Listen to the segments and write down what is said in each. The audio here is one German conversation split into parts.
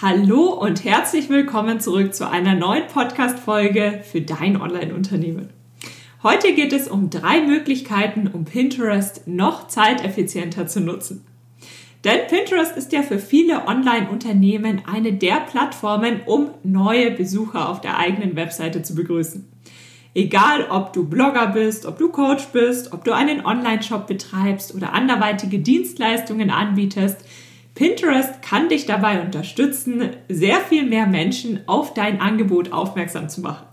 Hallo und herzlich willkommen zurück zu einer neuen Podcast-Folge für dein Online-Unternehmen. Heute geht es um drei Möglichkeiten, um Pinterest noch zeiteffizienter zu nutzen. Denn Pinterest ist ja für viele Online-Unternehmen eine der Plattformen, um neue Besucher auf der eigenen Webseite zu begrüßen. Egal, ob du Blogger bist, ob du Coach bist, ob du einen Online-Shop betreibst oder anderweitige Dienstleistungen anbietest, Pinterest kann dich dabei unterstützen, sehr viel mehr Menschen auf dein Angebot aufmerksam zu machen.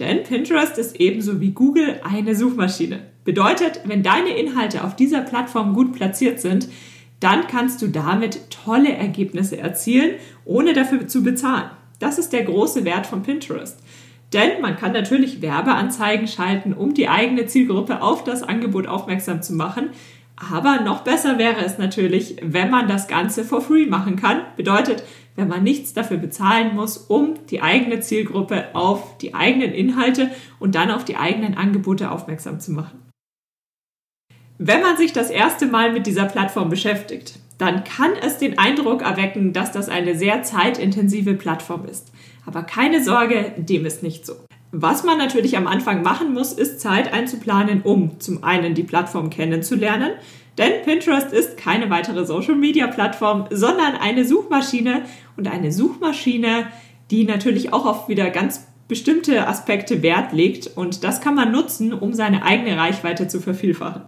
Denn Pinterest ist ebenso wie Google eine Suchmaschine. Bedeutet, wenn deine Inhalte auf dieser Plattform gut platziert sind, dann kannst du damit tolle Ergebnisse erzielen, ohne dafür zu bezahlen. Das ist der große Wert von Pinterest. Denn man kann natürlich Werbeanzeigen schalten, um die eigene Zielgruppe auf das Angebot aufmerksam zu machen. Aber noch besser wäre es natürlich, wenn man das Ganze for free machen kann. Bedeutet, wenn man nichts dafür bezahlen muss, um die eigene Zielgruppe auf die eigenen Inhalte und dann auf die eigenen Angebote aufmerksam zu machen. Wenn man sich das erste Mal mit dieser Plattform beschäftigt, dann kann es den Eindruck erwecken, dass das eine sehr zeitintensive Plattform ist. Aber keine Sorge, dem ist nicht so. Was man natürlich am Anfang machen muss, ist Zeit einzuplanen, um zum einen die Plattform kennenzulernen, denn Pinterest ist keine weitere Social-Media-Plattform, sondern eine Suchmaschine und eine Suchmaschine, die natürlich auch auf wieder ganz bestimmte Aspekte Wert legt und das kann man nutzen, um seine eigene Reichweite zu vervielfachen.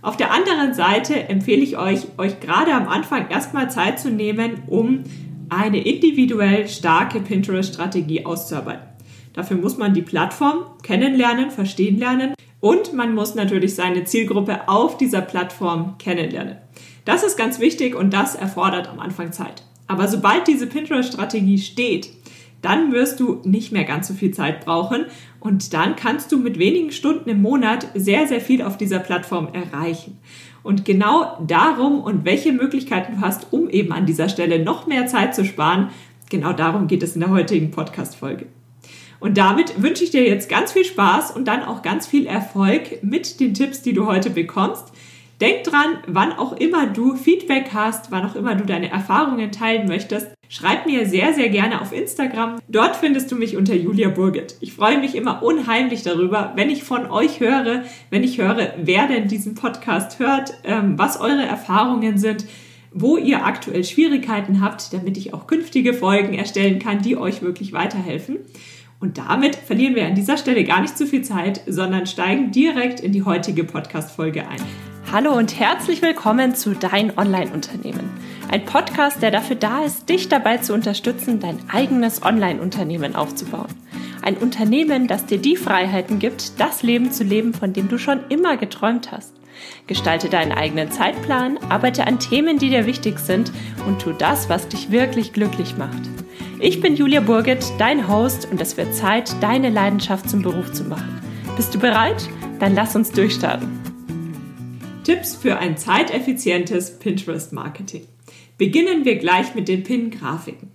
Auf der anderen Seite empfehle ich euch, euch gerade am Anfang erstmal Zeit zu nehmen, um eine individuell starke Pinterest-Strategie auszuarbeiten. Dafür muss man die Plattform kennenlernen, verstehen lernen und man muss natürlich seine Zielgruppe auf dieser Plattform kennenlernen. Das ist ganz wichtig und das erfordert am Anfang Zeit. Aber sobald diese Pinterest-Strategie steht, dann wirst du nicht mehr ganz so viel Zeit brauchen und dann kannst du mit wenigen Stunden im Monat sehr, sehr viel auf dieser Plattform erreichen. Und genau darum und welche Möglichkeiten du hast, um eben an dieser Stelle noch mehr Zeit zu sparen, genau darum geht es in der heutigen Podcast-Folge. Und damit wünsche ich dir jetzt ganz viel Spaß und dann auch ganz viel Erfolg mit den Tipps, die du heute bekommst. Denk dran, wann auch immer du Feedback hast, wann auch immer du deine Erfahrungen teilen möchtest, schreib mir sehr, sehr gerne auf Instagram. Dort findest du mich unter Julia Burget. Ich freue mich immer unheimlich darüber, wenn ich von euch höre, wenn ich höre, wer denn diesen Podcast hört, ähm, was eure Erfahrungen sind, wo ihr aktuell Schwierigkeiten habt, damit ich auch künftige Folgen erstellen kann, die euch wirklich weiterhelfen. Und damit verlieren wir an dieser Stelle gar nicht zu viel Zeit, sondern steigen direkt in die heutige Podcast-Folge ein. Hallo und herzlich willkommen zu Dein Online-Unternehmen. Ein Podcast, der dafür da ist, dich dabei zu unterstützen, dein eigenes Online-Unternehmen aufzubauen. Ein Unternehmen, das dir die Freiheiten gibt, das Leben zu leben, von dem du schon immer geträumt hast. Gestalte deinen eigenen Zeitplan, arbeite an Themen, die dir wichtig sind und tu das, was dich wirklich glücklich macht. Ich bin Julia Burget, dein Host und es wird Zeit, deine Leidenschaft zum Beruf zu machen. Bist du bereit? Dann lass uns durchstarten. Tipps für ein zeiteffizientes Pinterest-Marketing. Beginnen wir gleich mit den Pin-Grafiken.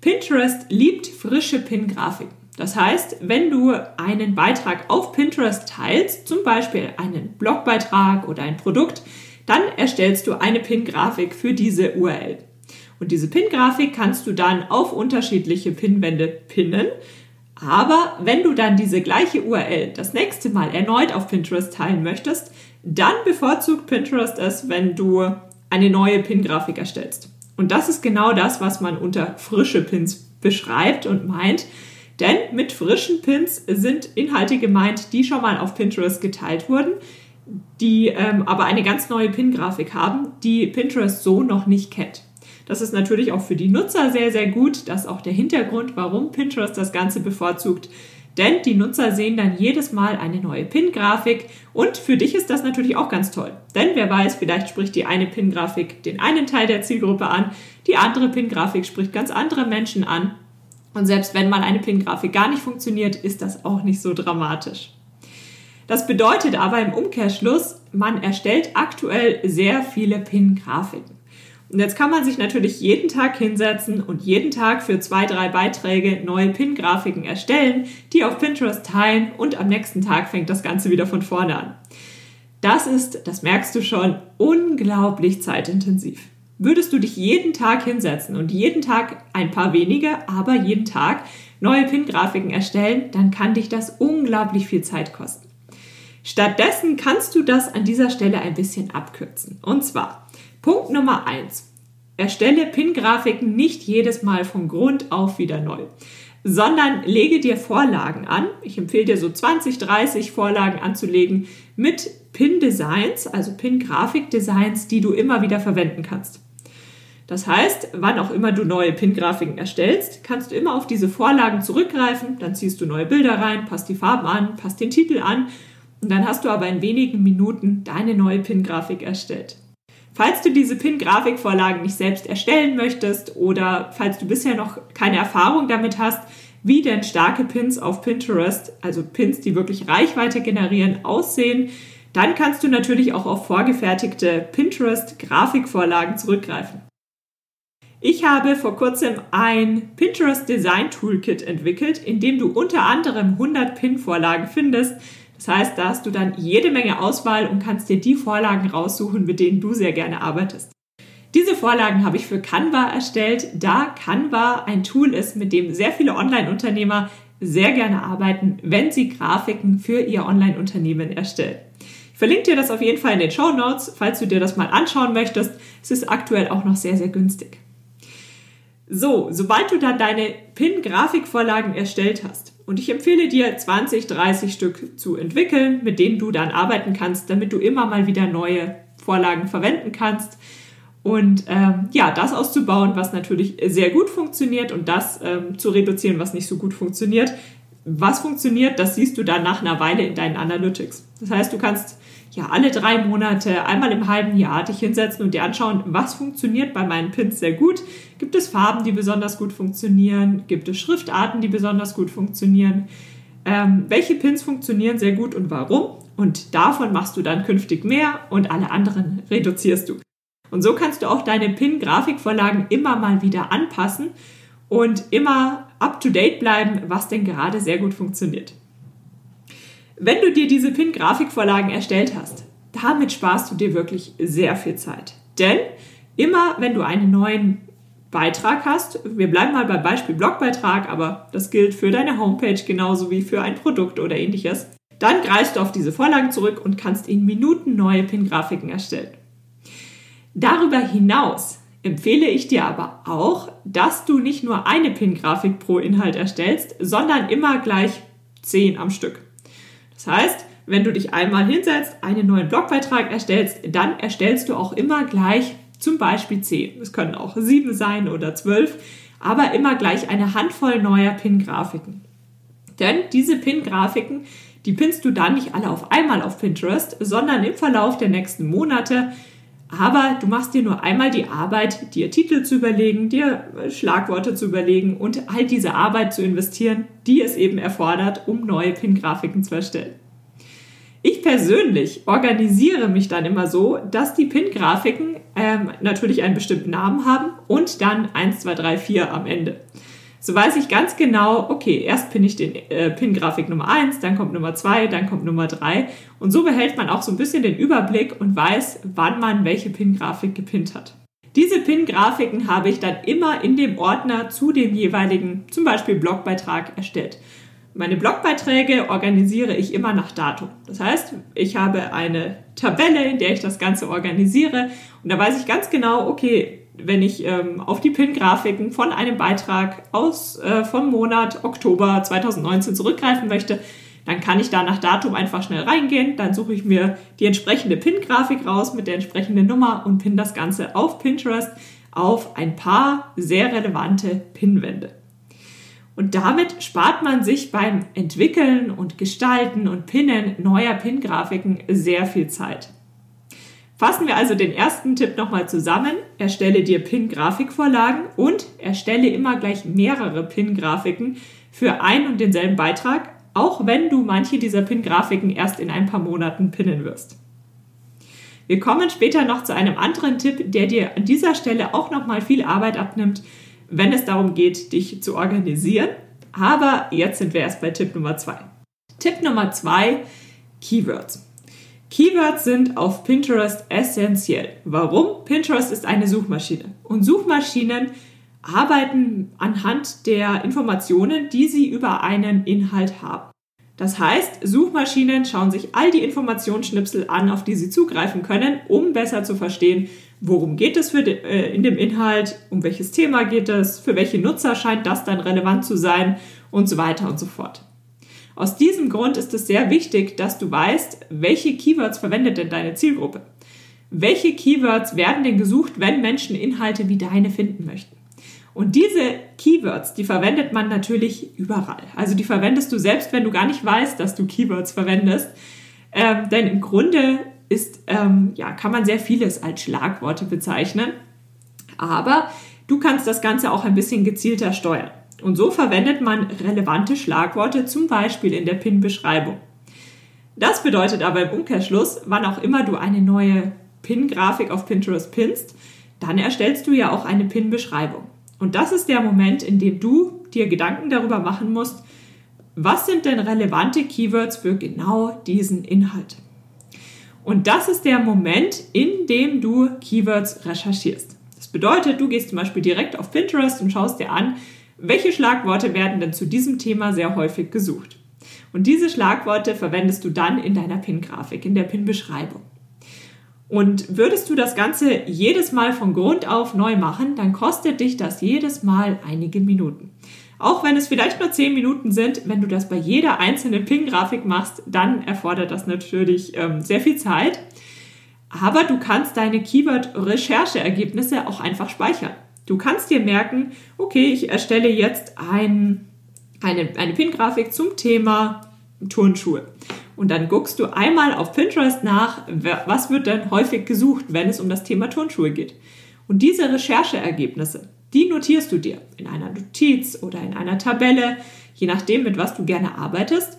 Pinterest liebt frische Pin-Grafiken. Das heißt, wenn du einen Beitrag auf Pinterest teilst, zum Beispiel einen Blogbeitrag oder ein Produkt, dann erstellst du eine Pin-Grafik für diese URL. Und diese Pin-Grafik kannst du dann auf unterschiedliche Pinwände pinnen. Aber wenn du dann diese gleiche URL das nächste Mal erneut auf Pinterest teilen möchtest, dann bevorzugt Pinterest es, wenn du eine neue Pin-Grafik erstellst. Und das ist genau das, was man unter frische Pins beschreibt und meint. Denn mit frischen Pins sind Inhalte gemeint, die schon mal auf Pinterest geteilt wurden, die ähm, aber eine ganz neue Pin-Grafik haben, die Pinterest so noch nicht kennt. Das ist natürlich auch für die Nutzer sehr, sehr gut. Das ist auch der Hintergrund, warum Pinterest das Ganze bevorzugt. Denn die Nutzer sehen dann jedes Mal eine neue Pin-Grafik und für dich ist das natürlich auch ganz toll. Denn wer weiß, vielleicht spricht die eine Pin-Grafik den einen Teil der Zielgruppe an, die andere Pin-Grafik spricht ganz andere Menschen an. Und selbst wenn mal eine Pin-Grafik gar nicht funktioniert, ist das auch nicht so dramatisch. Das bedeutet aber im Umkehrschluss, man erstellt aktuell sehr viele Pin-Grafiken. Und jetzt kann man sich natürlich jeden Tag hinsetzen und jeden Tag für zwei, drei Beiträge neue Pin-Grafiken erstellen, die auf Pinterest teilen und am nächsten Tag fängt das Ganze wieder von vorne an. Das ist, das merkst du schon, unglaublich zeitintensiv. würdest du dich jeden Tag hinsetzen und jeden Tag ein paar wenige, aber jeden Tag neue Pin-Grafiken erstellen, dann kann dich das unglaublich viel Zeit kosten. Stattdessen kannst du das an dieser Stelle ein bisschen abkürzen. Und zwar Punkt Nummer eins: Erstelle Pin-Grafiken nicht jedes Mal von Grund auf wieder neu, sondern lege dir Vorlagen an. Ich empfehle dir so 20, 30 Vorlagen anzulegen mit Pin-Designs, also Pin-Grafik-Designs, die du immer wieder verwenden kannst. Das heißt, wann auch immer du neue Pin-Grafiken erstellst, kannst du immer auf diese Vorlagen zurückgreifen, dann ziehst du neue Bilder rein, passt die Farben an, passt den Titel an und dann hast du aber in wenigen Minuten deine neue Pin-Grafik erstellt. Falls du diese Pin-Grafikvorlagen nicht selbst erstellen möchtest oder falls du bisher noch keine Erfahrung damit hast, wie denn starke Pins auf Pinterest, also Pins, die wirklich Reichweite generieren, aussehen, dann kannst du natürlich auch auf vorgefertigte Pinterest-Grafikvorlagen zurückgreifen. Ich habe vor kurzem ein Pinterest Design Toolkit entwickelt, in dem du unter anderem 100 Pin-Vorlagen findest, das heißt, da hast du dann jede Menge Auswahl und kannst dir die Vorlagen raussuchen, mit denen du sehr gerne arbeitest. Diese Vorlagen habe ich für Canva erstellt, da Canva ein Tool ist, mit dem sehr viele Online-Unternehmer sehr gerne arbeiten, wenn sie Grafiken für ihr Online-Unternehmen erstellen. Ich verlinke dir das auf jeden Fall in den Show Notes, falls du dir das mal anschauen möchtest. Es ist aktuell auch noch sehr, sehr günstig. So, sobald du dann deine Pin-Grafikvorlagen erstellt hast, und ich empfehle dir 20, 30 Stück zu entwickeln, mit denen du dann arbeiten kannst, damit du immer mal wieder neue Vorlagen verwenden kannst. Und ähm, ja, das auszubauen, was natürlich sehr gut funktioniert und das ähm, zu reduzieren, was nicht so gut funktioniert. Was funktioniert, das siehst du dann nach einer Weile in deinen Analytics. Das heißt, du kannst ja alle drei Monate, einmal im halben Jahr dich hinsetzen und dir anschauen, was funktioniert bei meinen Pins sehr gut. Gibt es Farben, die besonders gut funktionieren? Gibt es Schriftarten, die besonders gut funktionieren? Ähm, welche Pins funktionieren sehr gut und warum? Und davon machst du dann künftig mehr und alle anderen reduzierst du. Und so kannst du auch deine Pin-Grafikvorlagen immer mal wieder anpassen und immer up-to-date bleiben, was denn gerade sehr gut funktioniert. Wenn du dir diese Pin-Grafikvorlagen erstellt hast, damit sparst du dir wirklich sehr viel Zeit. Denn immer wenn du einen neuen Beitrag hast, wir bleiben mal beim Beispiel Blogbeitrag, aber das gilt für deine Homepage genauso wie für ein Produkt oder ähnliches, dann greifst du auf diese Vorlagen zurück und kannst in Minuten neue Pin-Grafiken erstellen. Darüber hinaus empfehle ich dir aber auch, dass du nicht nur eine Pin-Grafik pro Inhalt erstellst, sondern immer gleich zehn am Stück. Das heißt, wenn du dich einmal hinsetzt, einen neuen Blogbeitrag erstellst, dann erstellst du auch immer gleich zum Beispiel 10. Es können auch 7 sein oder 12, aber immer gleich eine Handvoll neuer Pin-Grafiken. Denn diese Pin-Grafiken, die pinnst du dann nicht alle auf einmal auf Pinterest, sondern im Verlauf der nächsten Monate. Aber du machst dir nur einmal die Arbeit, dir Titel zu überlegen, dir Schlagworte zu überlegen und all diese Arbeit zu investieren, die es eben erfordert, um neue Pin-Grafiken zu erstellen. Ich persönlich organisiere mich dann immer so, dass die Pin-Grafiken ähm, natürlich einen bestimmten Namen haben und dann 1, 2, 3, 4 am Ende. So weiß ich ganz genau, okay, erst pinne ich den äh, Pin-Grafik Nummer 1, dann kommt Nummer 2, dann kommt Nummer 3. Und so behält man auch so ein bisschen den Überblick und weiß, wann man welche Pin-Grafik gepinnt hat. Diese Pin-Grafiken habe ich dann immer in dem Ordner zu dem jeweiligen, zum Beispiel Blogbeitrag, erstellt. Meine Blogbeiträge organisiere ich immer nach Datum. Das heißt, ich habe eine Tabelle, in der ich das Ganze organisiere und da weiß ich ganz genau, okay, wenn ich ähm, auf die Pin-Grafiken von einem Beitrag aus äh, vom Monat Oktober 2019 zurückgreifen möchte, dann kann ich da nach Datum einfach schnell reingehen, dann suche ich mir die entsprechende Pin-Grafik raus mit der entsprechenden Nummer und pin das Ganze auf Pinterest auf ein paar sehr relevante Pinwände. Und damit spart man sich beim Entwickeln und Gestalten und Pinnen neuer Pin-Grafiken sehr viel Zeit. Fassen wir also den ersten Tipp nochmal zusammen. Erstelle dir Pin-Grafikvorlagen und erstelle immer gleich mehrere Pin-Grafiken für einen und denselben Beitrag, auch wenn du manche dieser Pin-Grafiken erst in ein paar Monaten pinnen wirst. Wir kommen später noch zu einem anderen Tipp, der dir an dieser Stelle auch nochmal viel Arbeit abnimmt wenn es darum geht, dich zu organisieren. Aber jetzt sind wir erst bei Tipp Nummer zwei. Tipp Nummer zwei, Keywords. Keywords sind auf Pinterest essentiell. Warum? Pinterest ist eine Suchmaschine und Suchmaschinen arbeiten anhand der Informationen, die sie über einen Inhalt haben. Das heißt, Suchmaschinen schauen sich all die Informationsschnipsel an, auf die sie zugreifen können, um besser zu verstehen, worum geht es de, äh, in dem Inhalt, um welches Thema geht es, für welche Nutzer scheint das dann relevant zu sein und so weiter und so fort. Aus diesem Grund ist es sehr wichtig, dass du weißt, welche Keywords verwendet denn deine Zielgruppe. Welche Keywords werden denn gesucht, wenn Menschen Inhalte wie deine finden möchten? Und diese Keywords, die verwendet man natürlich überall. Also die verwendest du selbst, wenn du gar nicht weißt, dass du Keywords verwendest. Ähm, denn im Grunde ist, ähm, ja, kann man sehr vieles als Schlagworte bezeichnen. Aber du kannst das Ganze auch ein bisschen gezielter steuern. Und so verwendet man relevante Schlagworte, zum Beispiel in der PIN-Beschreibung. Das bedeutet aber im Umkehrschluss, wann auch immer du eine neue PIN-Grafik auf Pinterest pinst, dann erstellst du ja auch eine PIN-Beschreibung. Und das ist der Moment, in dem du dir Gedanken darüber machen musst, was sind denn relevante Keywords für genau diesen Inhalt? Und das ist der Moment, in dem du Keywords recherchierst. Das bedeutet, du gehst zum Beispiel direkt auf Pinterest und schaust dir an, welche Schlagworte werden denn zu diesem Thema sehr häufig gesucht. Und diese Schlagworte verwendest du dann in deiner Pin-Grafik, in der Pin-Beschreibung. Und würdest du das Ganze jedes Mal von Grund auf neu machen, dann kostet dich das jedes Mal einige Minuten. Auch wenn es vielleicht nur 10 Minuten sind, wenn du das bei jeder einzelnen Pin-Grafik machst, dann erfordert das natürlich ähm, sehr viel Zeit. Aber du kannst deine Keyword-Rechercheergebnisse auch einfach speichern. Du kannst dir merken, okay, ich erstelle jetzt ein, eine, eine Pin-Grafik zum Thema Turnschuhe. Und dann guckst du einmal auf Pinterest nach, was wird denn häufig gesucht, wenn es um das Thema Turnschuhe geht. Und diese Rechercheergebnisse, die notierst du dir in einer Notiz oder in einer Tabelle, je nachdem, mit was du gerne arbeitest,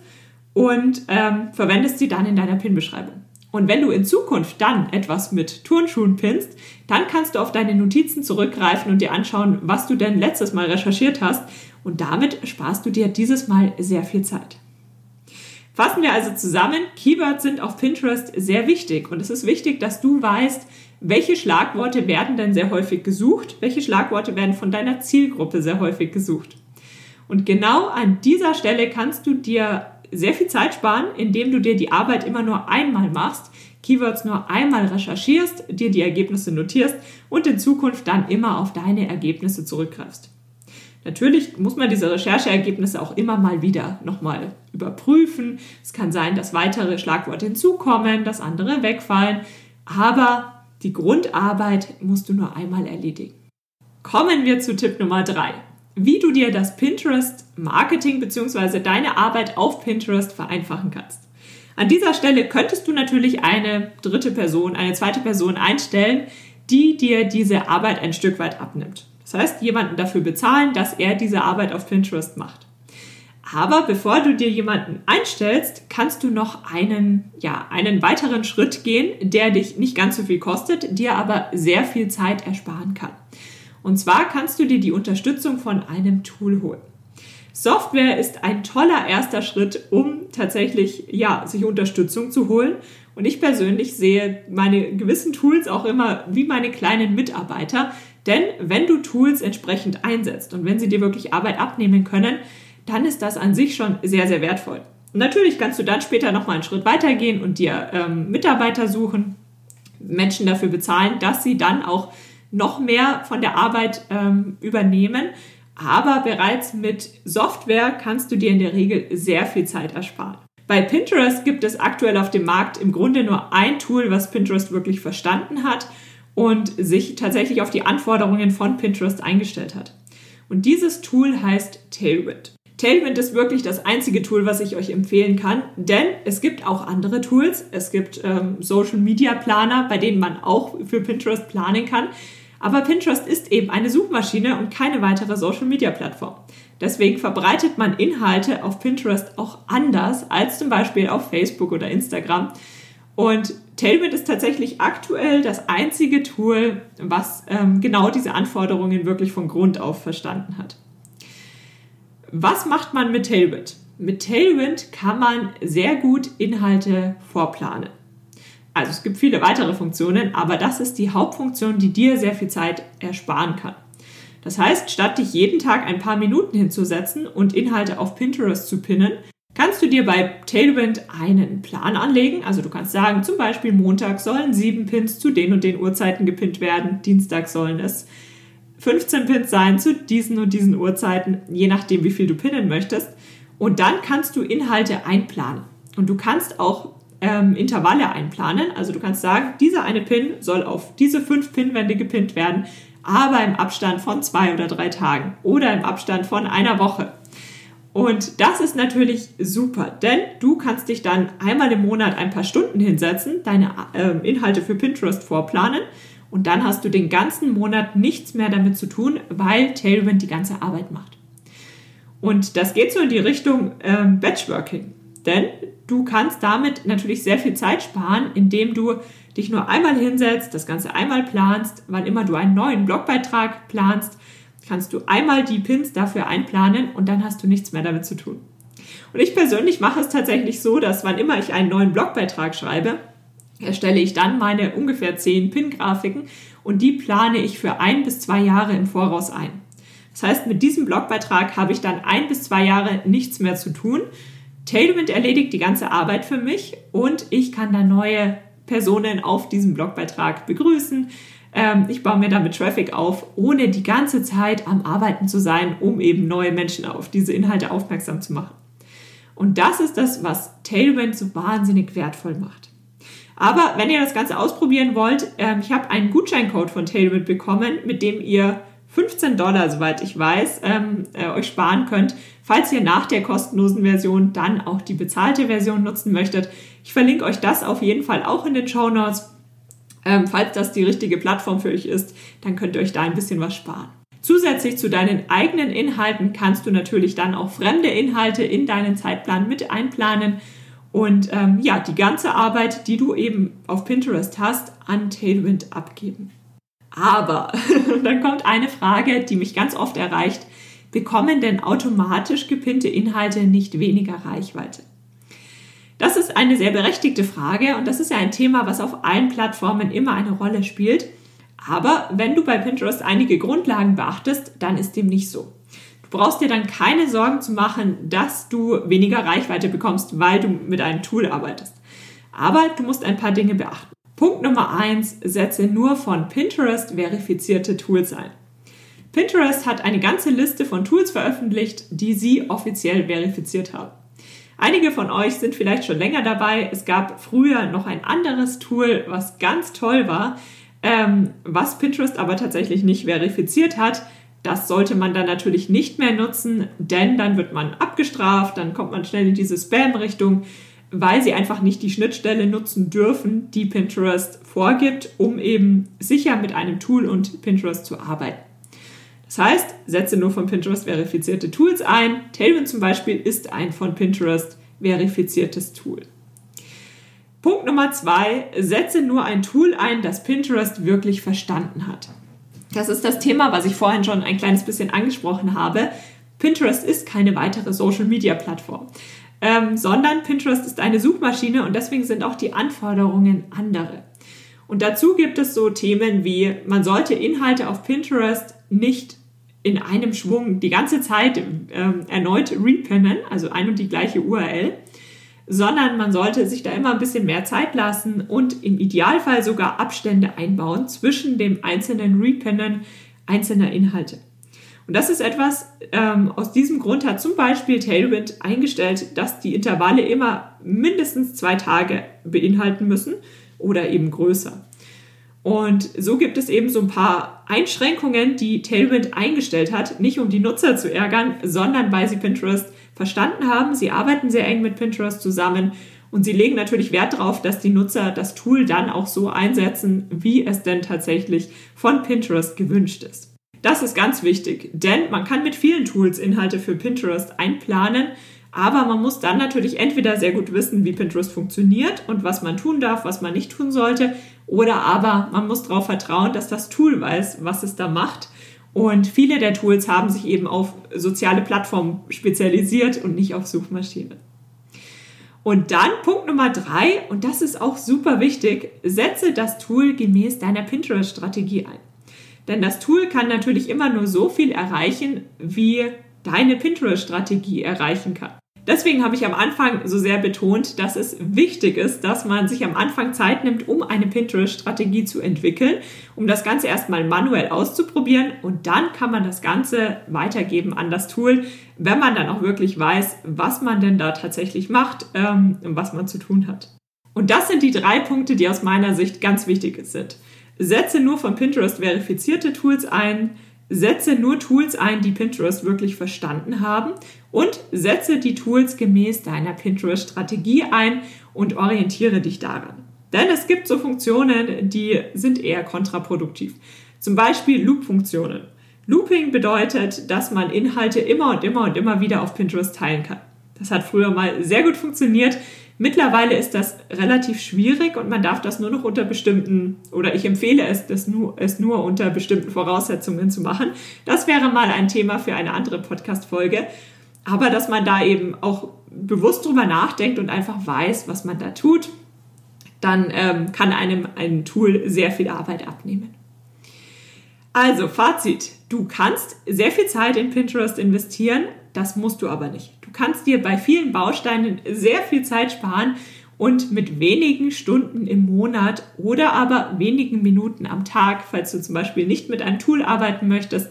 und ähm, verwendest sie dann in deiner Pin-Beschreibung. Und wenn du in Zukunft dann etwas mit Turnschuhen pinst, dann kannst du auf deine Notizen zurückgreifen und dir anschauen, was du denn letztes Mal recherchiert hast. Und damit sparst du dir dieses Mal sehr viel Zeit. Fassen wir also zusammen, Keywords sind auf Pinterest sehr wichtig und es ist wichtig, dass du weißt, welche Schlagworte werden denn sehr häufig gesucht, welche Schlagworte werden von deiner Zielgruppe sehr häufig gesucht. Und genau an dieser Stelle kannst du dir sehr viel Zeit sparen, indem du dir die Arbeit immer nur einmal machst, Keywords nur einmal recherchierst, dir die Ergebnisse notierst und in Zukunft dann immer auf deine Ergebnisse zurückgreifst. Natürlich muss man diese Rechercheergebnisse auch immer mal wieder nochmal überprüfen. Es kann sein, dass weitere Schlagworte hinzukommen, dass andere wegfallen, aber die Grundarbeit musst du nur einmal erledigen. Kommen wir zu Tipp Nummer drei: Wie du dir das Pinterest Marketing bzw. deine Arbeit auf Pinterest vereinfachen kannst. An dieser Stelle könntest du natürlich eine dritte Person, eine zweite Person einstellen, die dir diese Arbeit ein Stück weit abnimmt. Das heißt, jemanden dafür bezahlen, dass er diese Arbeit auf Pinterest macht. Aber bevor du dir jemanden einstellst, kannst du noch einen, ja, einen weiteren Schritt gehen, der dich nicht ganz so viel kostet, dir aber sehr viel Zeit ersparen kann. Und zwar kannst du dir die Unterstützung von einem Tool holen. Software ist ein toller erster Schritt, um tatsächlich, ja, sich Unterstützung zu holen. Und ich persönlich sehe meine gewissen Tools auch immer wie meine kleinen Mitarbeiter, denn wenn du Tools entsprechend einsetzt und wenn sie dir wirklich Arbeit abnehmen können, dann ist das an sich schon sehr, sehr wertvoll. Und natürlich kannst du dann später nochmal einen Schritt weitergehen und dir ähm, Mitarbeiter suchen, Menschen dafür bezahlen, dass sie dann auch noch mehr von der Arbeit ähm, übernehmen. Aber bereits mit Software kannst du dir in der Regel sehr viel Zeit ersparen. Bei Pinterest gibt es aktuell auf dem Markt im Grunde nur ein Tool, was Pinterest wirklich verstanden hat und sich tatsächlich auf die Anforderungen von Pinterest eingestellt hat. Und dieses Tool heißt Tailwind. Tailwind ist wirklich das einzige Tool, was ich euch empfehlen kann, denn es gibt auch andere Tools. Es gibt ähm, Social Media Planer, bei denen man auch für Pinterest planen kann. Aber Pinterest ist eben eine Suchmaschine und keine weitere Social Media Plattform. Deswegen verbreitet man Inhalte auf Pinterest auch anders als zum Beispiel auf Facebook oder Instagram. Und Tailwind ist tatsächlich aktuell das einzige Tool, was ähm, genau diese Anforderungen wirklich von Grund auf verstanden hat. Was macht man mit Tailwind? Mit Tailwind kann man sehr gut Inhalte vorplanen. Also es gibt viele weitere Funktionen, aber das ist die Hauptfunktion, die dir sehr viel Zeit ersparen kann. Das heißt, statt dich jeden Tag ein paar Minuten hinzusetzen und Inhalte auf Pinterest zu pinnen, kannst du dir bei Tailwind einen Plan anlegen. Also du kannst sagen, zum Beispiel Montag sollen sieben Pins zu den und den Uhrzeiten gepinnt werden, Dienstag sollen es 15 Pins sein zu diesen und diesen Uhrzeiten, je nachdem, wie viel du pinnen möchtest. Und dann kannst du Inhalte einplanen. Und du kannst auch ähm, Intervalle einplanen. Also du kannst sagen, dieser eine Pin soll auf diese fünf Pinwände gepinnt werden, aber im Abstand von zwei oder drei Tagen oder im Abstand von einer Woche. Und das ist natürlich super, denn du kannst dich dann einmal im Monat ein paar Stunden hinsetzen, deine äh, Inhalte für Pinterest vorplanen und dann hast du den ganzen Monat nichts mehr damit zu tun, weil Tailwind die ganze Arbeit macht. Und das geht so in die Richtung ähm, Batchworking, denn du kannst damit natürlich sehr viel Zeit sparen, indem du dich nur einmal hinsetzt, das Ganze einmal planst, wann immer du einen neuen Blogbeitrag planst kannst du einmal die Pins dafür einplanen und dann hast du nichts mehr damit zu tun. Und ich persönlich mache es tatsächlich so, dass wann immer ich einen neuen Blogbeitrag schreibe, erstelle ich dann meine ungefähr zehn Pin-Grafiken und die plane ich für ein bis zwei Jahre im Voraus ein. Das heißt, mit diesem Blogbeitrag habe ich dann ein bis zwei Jahre nichts mehr zu tun. Tailwind erledigt die ganze Arbeit für mich und ich kann dann neue Personen auf diesem Blogbeitrag begrüßen, ähm, ich baue mir damit Traffic auf, ohne die ganze Zeit am Arbeiten zu sein, um eben neue Menschen auf diese Inhalte aufmerksam zu machen. Und das ist das, was Tailwind so wahnsinnig wertvoll macht. Aber wenn ihr das Ganze ausprobieren wollt, ähm, ich habe einen Gutscheincode von Tailwind bekommen, mit dem ihr 15 Dollar, soweit ich weiß, ähm, äh, euch sparen könnt, falls ihr nach der kostenlosen Version dann auch die bezahlte Version nutzen möchtet. Ich verlinke euch das auf jeden Fall auch in den Show Notes. Ähm, falls das die richtige Plattform für euch ist, dann könnt ihr euch da ein bisschen was sparen. Zusätzlich zu deinen eigenen Inhalten kannst du natürlich dann auch fremde Inhalte in deinen Zeitplan mit einplanen und ähm, ja, die ganze Arbeit, die du eben auf Pinterest hast, an Tailwind abgeben. Aber dann kommt eine Frage, die mich ganz oft erreicht. Bekommen denn automatisch gepinnte Inhalte nicht weniger Reichweite? Das ist eine sehr berechtigte Frage und das ist ja ein Thema, was auf allen Plattformen immer eine Rolle spielt. Aber wenn du bei Pinterest einige Grundlagen beachtest, dann ist dem nicht so. Du brauchst dir dann keine Sorgen zu machen, dass du weniger Reichweite bekommst, weil du mit einem Tool arbeitest. Aber du musst ein paar Dinge beachten. Punkt Nummer eins: setze nur von Pinterest verifizierte Tools ein. Pinterest hat eine ganze Liste von Tools veröffentlicht, die sie offiziell verifiziert haben. Einige von euch sind vielleicht schon länger dabei. Es gab früher noch ein anderes Tool, was ganz toll war, ähm, was Pinterest aber tatsächlich nicht verifiziert hat. Das sollte man dann natürlich nicht mehr nutzen, denn dann wird man abgestraft, dann kommt man schnell in diese Spam-Richtung, weil sie einfach nicht die Schnittstelle nutzen dürfen, die Pinterest vorgibt, um eben sicher mit einem Tool und Pinterest zu arbeiten. Das heißt, setze nur von Pinterest verifizierte Tools ein. Tailwind zum Beispiel ist ein von Pinterest verifiziertes Tool. Punkt Nummer zwei, setze nur ein Tool ein, das Pinterest wirklich verstanden hat. Das ist das Thema, was ich vorhin schon ein kleines bisschen angesprochen habe. Pinterest ist keine weitere Social-Media-Plattform, ähm, sondern Pinterest ist eine Suchmaschine und deswegen sind auch die Anforderungen andere. Und dazu gibt es so Themen wie, man sollte Inhalte auf Pinterest nicht in einem Schwung die ganze Zeit ähm, erneut repinnen, also ein und die gleiche URL, sondern man sollte sich da immer ein bisschen mehr Zeit lassen und im Idealfall sogar Abstände einbauen zwischen dem einzelnen Repinnen einzelner Inhalte. Und das ist etwas, ähm, aus diesem Grund hat zum Beispiel Tailwind eingestellt, dass die Intervalle immer mindestens zwei Tage beinhalten müssen oder eben größer. Und so gibt es eben so ein paar Einschränkungen, die Tailwind eingestellt hat, nicht um die Nutzer zu ärgern, sondern weil sie Pinterest verstanden haben. Sie arbeiten sehr eng mit Pinterest zusammen und sie legen natürlich Wert darauf, dass die Nutzer das Tool dann auch so einsetzen, wie es denn tatsächlich von Pinterest gewünscht ist. Das ist ganz wichtig, denn man kann mit vielen Tools Inhalte für Pinterest einplanen aber man muss dann natürlich entweder sehr gut wissen, wie Pinterest funktioniert und was man tun darf, was man nicht tun sollte. Oder aber man muss darauf vertrauen, dass das Tool weiß, was es da macht. Und viele der Tools haben sich eben auf soziale Plattformen spezialisiert und nicht auf Suchmaschinen. Und dann Punkt Nummer drei, und das ist auch super wichtig, setze das Tool gemäß deiner Pinterest-Strategie ein. Denn das Tool kann natürlich immer nur so viel erreichen, wie deine Pinterest-Strategie erreichen kann. Deswegen habe ich am Anfang so sehr betont, dass es wichtig ist, dass man sich am Anfang Zeit nimmt, um eine Pinterest-Strategie zu entwickeln, um das Ganze erstmal manuell auszuprobieren und dann kann man das Ganze weitergeben an das Tool, wenn man dann auch wirklich weiß, was man denn da tatsächlich macht ähm, und was man zu tun hat. Und das sind die drei Punkte, die aus meiner Sicht ganz wichtig sind. Setze nur von Pinterest verifizierte Tools ein, setze nur Tools ein, die Pinterest wirklich verstanden haben und setze die Tools gemäß deiner Pinterest-Strategie ein und orientiere dich daran. Denn es gibt so Funktionen, die sind eher kontraproduktiv. Zum Beispiel Loop-Funktionen. Looping bedeutet, dass man Inhalte immer und immer und immer wieder auf Pinterest teilen kann. Das hat früher mal sehr gut funktioniert. Mittlerweile ist das relativ schwierig und man darf das nur noch unter bestimmten, oder ich empfehle es, das nur, es nur unter bestimmten Voraussetzungen zu machen. Das wäre mal ein Thema für eine andere Podcast-Folge. Aber dass man da eben auch bewusst drüber nachdenkt und einfach weiß, was man da tut, dann ähm, kann einem ein Tool sehr viel Arbeit abnehmen. Also, Fazit. Du kannst sehr viel Zeit in Pinterest investieren, das musst du aber nicht. Du kannst dir bei vielen Bausteinen sehr viel Zeit sparen und mit wenigen Stunden im Monat oder aber wenigen Minuten am Tag, falls du zum Beispiel nicht mit einem Tool arbeiten möchtest,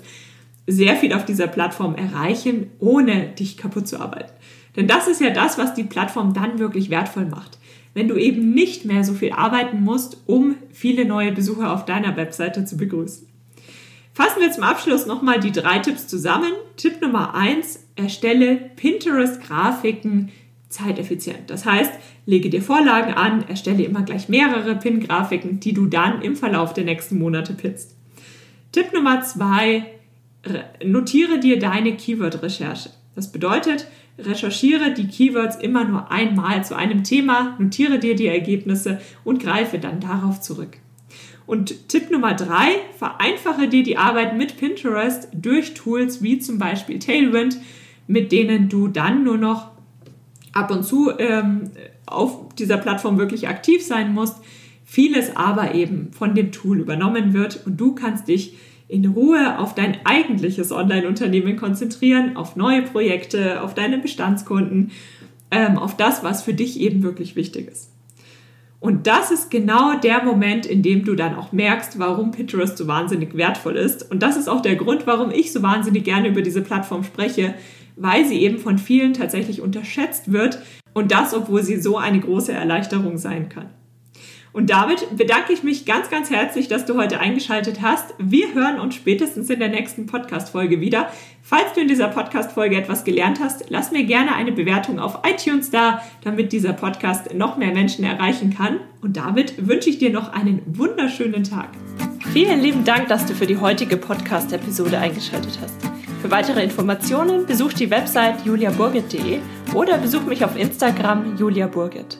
sehr viel auf dieser Plattform erreichen, ohne dich kaputt zu arbeiten. Denn das ist ja das, was die Plattform dann wirklich wertvoll macht. Wenn du eben nicht mehr so viel arbeiten musst, um viele neue Besucher auf deiner Webseite zu begrüßen. Fassen wir zum Abschluss nochmal die drei Tipps zusammen. Tipp Nummer eins: erstelle Pinterest-Grafiken zeiteffizient. Das heißt, lege dir Vorlagen an, erstelle immer gleich mehrere Pin-Grafiken, die du dann im Verlauf der nächsten Monate pitzt. Tipp Nummer zwei: notiere dir deine Keyword-Recherche. Das bedeutet, recherchiere die Keywords immer nur einmal zu einem Thema, notiere dir die Ergebnisse und greife dann darauf zurück. Und Tipp Nummer drei, vereinfache dir die Arbeit mit Pinterest durch Tools wie zum Beispiel Tailwind, mit denen du dann nur noch ab und zu ähm, auf dieser Plattform wirklich aktiv sein musst, vieles aber eben von dem Tool übernommen wird und du kannst dich in Ruhe auf dein eigentliches Online-Unternehmen konzentrieren, auf neue Projekte, auf deine Bestandskunden, ähm, auf das, was für dich eben wirklich wichtig ist. Und das ist genau der Moment, in dem du dann auch merkst, warum Pinterest so wahnsinnig wertvoll ist. Und das ist auch der Grund, warum ich so wahnsinnig gerne über diese Plattform spreche, weil sie eben von vielen tatsächlich unterschätzt wird und das, obwohl sie so eine große Erleichterung sein kann. Und damit bedanke ich mich ganz, ganz herzlich, dass du heute eingeschaltet hast. Wir hören uns spätestens in der nächsten Podcast-Folge wieder. Falls du in dieser Podcast-Folge etwas gelernt hast, lass mir gerne eine Bewertung auf iTunes da, damit dieser Podcast noch mehr Menschen erreichen kann. Und damit wünsche ich dir noch einen wunderschönen Tag. Vielen lieben Dank, dass du für die heutige Podcast-Episode eingeschaltet hast. Für weitere Informationen besuch die Website juliaburgit.de oder besuch mich auf Instagram juliaburgit.